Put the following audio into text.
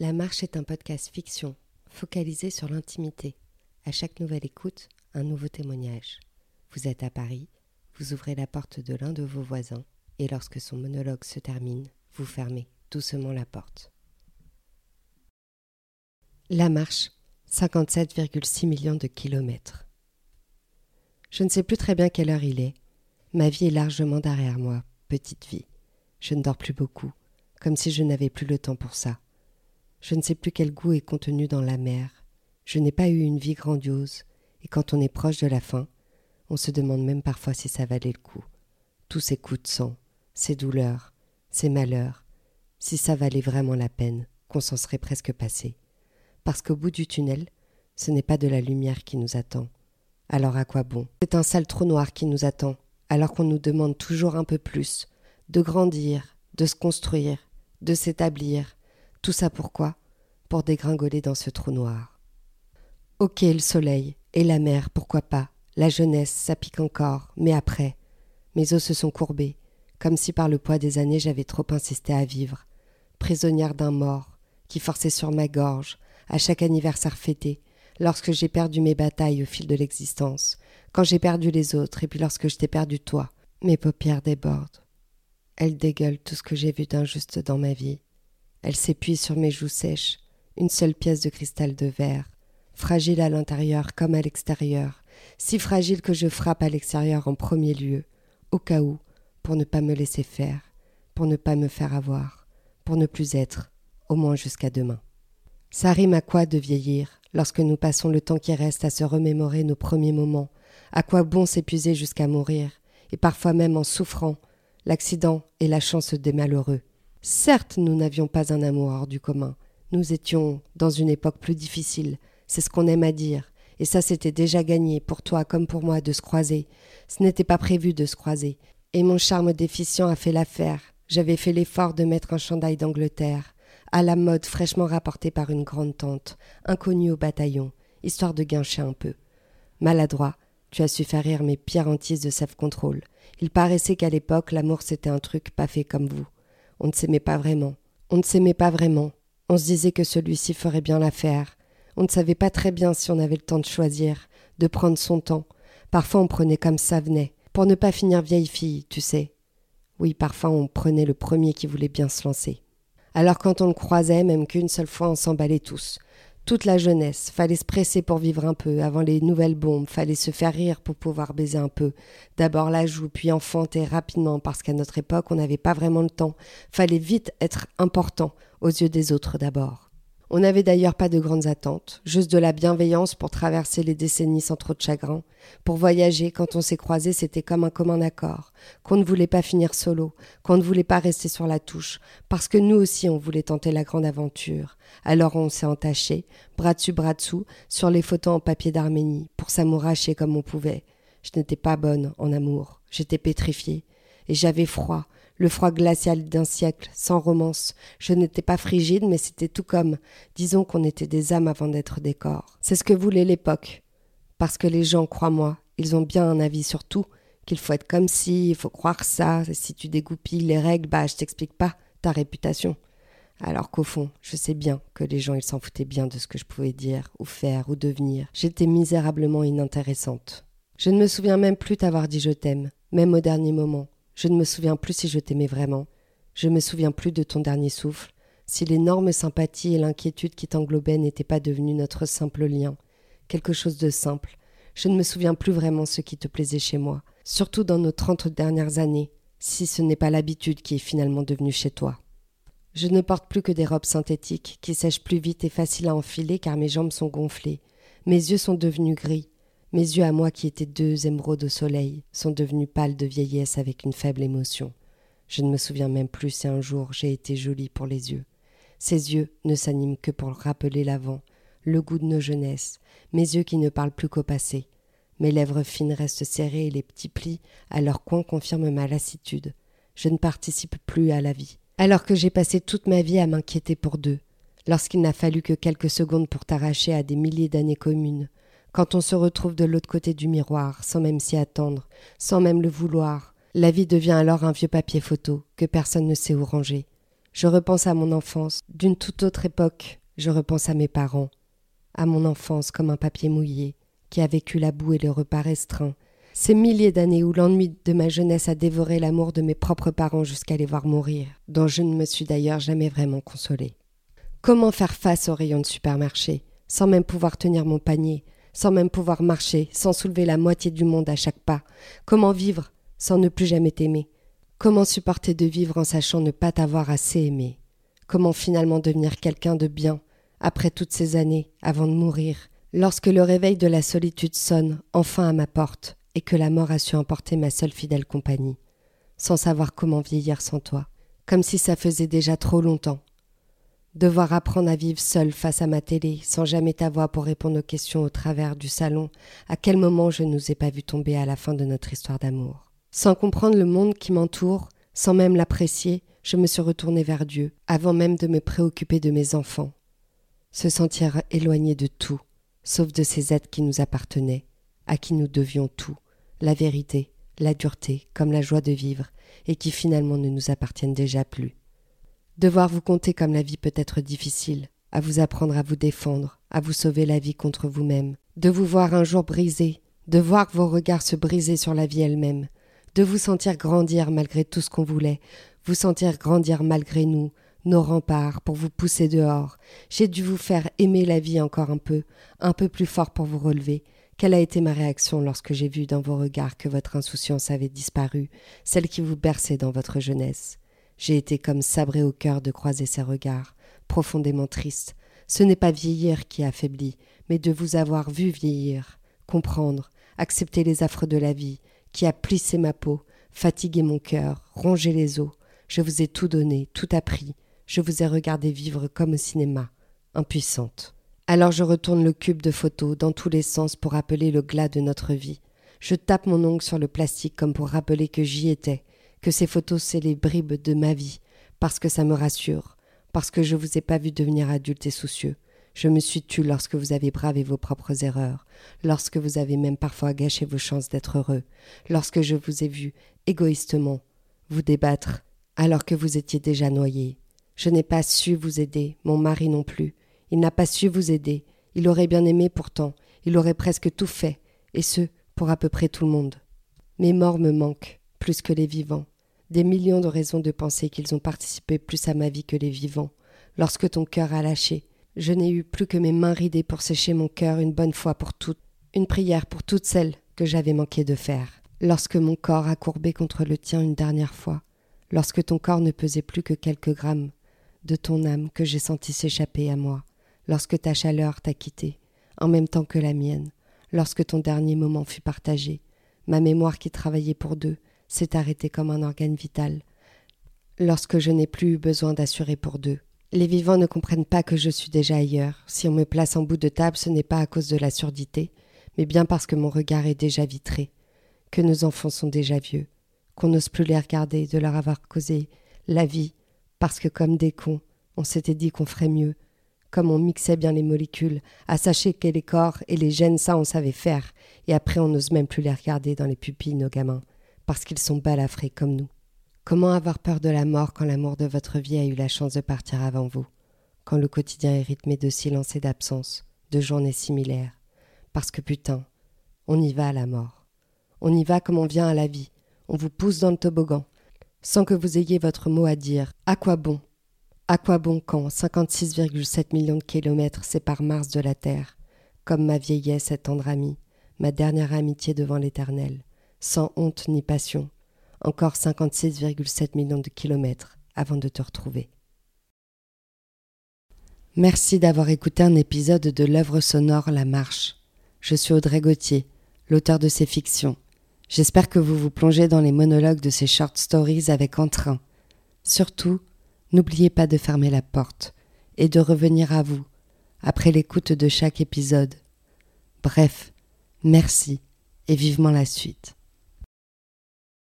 La Marche est un podcast fiction, focalisé sur l'intimité. À chaque nouvelle écoute, un nouveau témoignage. Vous êtes à Paris, vous ouvrez la porte de l'un de vos voisins, et lorsque son monologue se termine, vous fermez doucement la porte. La Marche, 57,6 millions de kilomètres. Je ne sais plus très bien quelle heure il est. Ma vie est largement derrière moi, petite vie. Je ne dors plus beaucoup, comme si je n'avais plus le temps pour ça. Je ne sais plus quel goût est contenu dans la mer. Je n'ai pas eu une vie grandiose, et quand on est proche de la fin, on se demande même parfois si ça valait le coup. Tous ces coups de sang, ces douleurs, ces malheurs, si ça valait vraiment la peine, qu'on s'en serait presque passé. Parce qu'au bout du tunnel, ce n'est pas de la lumière qui nous attend. Alors à quoi bon? C'est un sale trou noir qui nous attend, alors qu'on nous demande toujours un peu plus, de grandir, de se construire, de s'établir, tout ça pourquoi? Pour dégringoler dans ce trou noir. Ok, le soleil, et la mer, pourquoi pas? La jeunesse, ça pique encore, mais après Mes os se sont courbés, comme si par le poids des années j'avais trop insisté à vivre, prisonnière d'un mort, qui forçait sur ma gorge, à chaque anniversaire fêté, lorsque j'ai perdu mes batailles au fil de l'existence, quand j'ai perdu les autres, et puis lorsque je t'ai perdu toi, mes paupières débordent. Elles dégueulent tout ce que j'ai vu d'injuste dans ma vie. Elle s'épuise sur mes joues sèches, une seule pièce de cristal de verre, fragile à l'intérieur comme à l'extérieur, si fragile que je frappe à l'extérieur en premier lieu, au cas où, pour ne pas me laisser faire, pour ne pas me faire avoir, pour ne plus être, au moins jusqu'à demain. Ça rime à quoi de vieillir, lorsque nous passons le temps qui reste à se remémorer nos premiers moments, à quoi bon s'épuiser jusqu'à mourir, et parfois même en souffrant, l'accident et la chance des malheureux. Certes, nous n'avions pas un amour hors du commun. Nous étions dans une époque plus difficile. C'est ce qu'on aime à dire. Et ça, c'était déjà gagné, pour toi comme pour moi, de se croiser. Ce n'était pas prévu de se croiser. Et mon charme déficient a fait l'affaire. J'avais fait l'effort de mettre un chandail d'Angleterre, à la mode fraîchement rapporté par une grande tante, inconnue au bataillon, histoire de guincher un peu. Maladroit, tu as su faire rire mes pires hantises de self-control. Il paraissait qu'à l'époque, l'amour c'était un truc pas fait comme vous. On ne s'aimait pas vraiment. On ne s'aimait pas vraiment. On se disait que celui-ci ferait bien l'affaire. On ne savait pas très bien si on avait le temps de choisir, de prendre son temps. Parfois on prenait comme ça venait, pour ne pas finir vieille fille, tu sais. Oui, parfois on prenait le premier qui voulait bien se lancer. Alors quand on le croisait, même qu'une seule fois, on s'emballait tous toute la jeunesse. Fallait se presser pour vivre un peu, avant les nouvelles bombes, fallait se faire rire pour pouvoir baiser un peu. D'abord la joue, puis enfanter rapidement, parce qu'à notre époque, on n'avait pas vraiment le temps. Fallait vite être important, aux yeux des autres d'abord. On n'avait d'ailleurs pas de grandes attentes, juste de la bienveillance pour traverser les décennies sans trop de chagrin. Pour voyager, quand on s'est croisés, c'était comme un commun accord, qu'on ne voulait pas finir solo, qu'on ne voulait pas rester sur la touche, parce que nous aussi on voulait tenter la grande aventure. Alors on s'est entaché, bras dessus bras dessous, sur les photos en papier d'Arménie, pour s'amouracher comme on pouvait. Je n'étais pas bonne en amour, j'étais pétrifiée, et j'avais froid, le froid glacial d'un siècle, sans romance. Je n'étais pas frigide, mais c'était tout comme. Disons qu'on était des âmes avant d'être des corps. C'est ce que voulait l'époque. Parce que les gens, crois-moi, ils ont bien un avis sur tout, qu'il faut être comme si, il faut croire ça, si tu dégoupilles les règles, bah je t'explique pas ta réputation. Alors qu'au fond, je sais bien que les gens ils s'en foutaient bien de ce que je pouvais dire, ou faire, ou devenir. J'étais misérablement inintéressante. Je ne me souviens même plus t'avoir dit je t'aime, même au dernier moment. Je ne me souviens plus si je t'aimais vraiment. Je me souviens plus de ton dernier souffle, si l'énorme sympathie et l'inquiétude qui t'englobaient n'étaient pas devenues notre simple lien, quelque chose de simple. Je ne me souviens plus vraiment ce qui te plaisait chez moi, surtout dans nos trente dernières années, si ce n'est pas l'habitude qui est finalement devenue chez toi. Je ne porte plus que des robes synthétiques, qui sèchent plus vite et faciles à enfiler car mes jambes sont gonflées. Mes yeux sont devenus gris, mes yeux à moi qui étaient deux émeraudes au soleil sont devenus pâles de vieillesse avec une faible émotion. Je ne me souviens même plus si un jour j'ai été jolie pour les yeux. Ces yeux ne s'animent que pour rappeler l'avant, le goût de nos jeunesses, mes yeux qui ne parlent plus qu'au passé. Mes lèvres fines restent serrées et les petits plis à leur coin confirment ma lassitude. Je ne participe plus à la vie. Alors que j'ai passé toute ma vie à m'inquiéter pour deux, lorsqu'il n'a fallu que quelques secondes pour t'arracher à des milliers d'années communes, quand on se retrouve de l'autre côté du miroir, sans même s'y attendre, sans même le vouloir, la vie devient alors un vieux papier photo que personne ne sait où ranger. Je repense à mon enfance, d'une toute autre époque. Je repense à mes parents, à mon enfance comme un papier mouillé, qui a vécu la boue et le repas restreint, ces milliers d'années où l'ennui de ma jeunesse a dévoré l'amour de mes propres parents jusqu'à les voir mourir, dont je ne me suis d'ailleurs jamais vraiment consolée. Comment faire face aux rayons de supermarché, sans même pouvoir tenir mon panier, sans même pouvoir marcher, sans soulever la moitié du monde à chaque pas. Comment vivre sans ne plus jamais t'aimer? Comment supporter de vivre en sachant ne pas t'avoir assez aimé? Comment finalement devenir quelqu'un de bien, après toutes ces années, avant de mourir, lorsque le réveil de la solitude sonne enfin à ma porte, et que la mort a su emporter ma seule fidèle compagnie, sans savoir comment vieillir sans toi, comme si ça faisait déjà trop longtemps. Devoir apprendre à vivre seul face à ma télé, sans jamais t'avoir pour répondre aux questions au travers du salon, à quel moment je ne nous ai pas vu tomber à la fin de notre histoire d'amour? Sans comprendre le monde qui m'entoure, sans même l'apprécier, je me suis retournée vers Dieu, avant même de me préoccuper de mes enfants. Se sentir éloigné de tout, sauf de ces êtres qui nous appartenaient, à qui nous devions tout, la vérité, la dureté, comme la joie de vivre, et qui finalement ne nous appartiennent déjà plus. Devoir vous compter comme la vie peut être difficile, à vous apprendre à vous défendre, à vous sauver la vie contre vous-même, de vous voir un jour brisé, de voir vos regards se briser sur la vie elle-même, de vous sentir grandir malgré tout ce qu'on voulait, vous sentir grandir malgré nous, nos remparts, pour vous pousser dehors. J'ai dû vous faire aimer la vie encore un peu, un peu plus fort pour vous relever, quelle a été ma réaction lorsque j'ai vu dans vos regards que votre insouciance avait disparu, celle qui vous berçait dans votre jeunesse? J'ai été comme sabré au cœur de croiser ces regards, profondément triste. Ce n'est pas vieillir qui affaiblit, mais de vous avoir vu vieillir, comprendre, accepter les affres de la vie, qui a plissé ma peau, fatigué mon cœur, rongé les os. Je vous ai tout donné, tout appris. Je vous ai regardé vivre comme au cinéma, impuissante. Alors je retourne le cube de photos dans tous les sens pour rappeler le glas de notre vie. Je tape mon ongle sur le plastique comme pour rappeler que j'y étais, que ces photos c'est les bribes de ma vie, parce que ça me rassure, parce que je vous ai pas vu devenir adulte et soucieux. Je me suis tue lorsque vous avez bravé vos propres erreurs, lorsque vous avez même parfois gâché vos chances d'être heureux, lorsque je vous ai vu, égoïstement, vous débattre, alors que vous étiez déjà noyé. Je n'ai pas su vous aider, mon mari non plus. Il n'a pas su vous aider. Il aurait bien aimé pourtant. Il aurait presque tout fait, et ce, pour à peu près tout le monde. Mes morts me manquent, plus que les vivants. Des millions de raisons de penser qu'ils ont participé plus à ma vie que les vivants. Lorsque ton cœur a lâché, je n'ai eu plus que mes mains ridées pour sécher mon cœur une bonne fois pour toutes, une prière pour toutes celles que j'avais manqué de faire. Lorsque mon corps a courbé contre le tien une dernière fois, lorsque ton corps ne pesait plus que quelques grammes, de ton âme que j'ai senti s'échapper à moi, lorsque ta chaleur t'a quitté, en même temps que la mienne, lorsque ton dernier moment fut partagé, ma mémoire qui travaillait pour deux s'est arrêtée comme un organe vital, lorsque je n'ai plus eu besoin d'assurer pour deux. Les vivants ne comprennent pas que je suis déjà ailleurs. Si on me place en bout de table, ce n'est pas à cause de la surdité, mais bien parce que mon regard est déjà vitré, que nos enfants sont déjà vieux, qu'on n'ose plus les regarder de leur avoir causé la vie, parce que comme des cons, on s'était dit qu'on ferait mieux, comme on mixait bien les molécules, à sacher que les corps et les gènes, ça on savait faire, et après on n'ose même plus les regarder dans les pupilles, nos gamins, parce qu'ils sont balafrés comme nous. Comment avoir peur de la mort quand l'amour de votre vie a eu la chance de partir avant vous, quand le quotidien est rythmé de silence et d'absence, de journées similaires. Parce que putain, on y va à la mort. On y va comme on vient à la vie, on vous pousse dans le toboggan, sans que vous ayez votre mot à dire. À quoi bon? À quoi bon quand 56,7 millions de kilomètres séparent Mars de la Terre, comme ma vieillesse est tendre amie, ma dernière amitié devant l'Éternel, sans honte ni passion, encore 56,7 millions de kilomètres avant de te retrouver. Merci d'avoir écouté un épisode de l'œuvre sonore La Marche. Je suis Audrey Gauthier, l'auteur de ces fictions. J'espère que vous vous plongez dans les monologues de ces short stories avec entrain. Surtout, N'oubliez pas de fermer la porte et de revenir à vous après l'écoute de chaque épisode. Bref, merci et vivement la suite.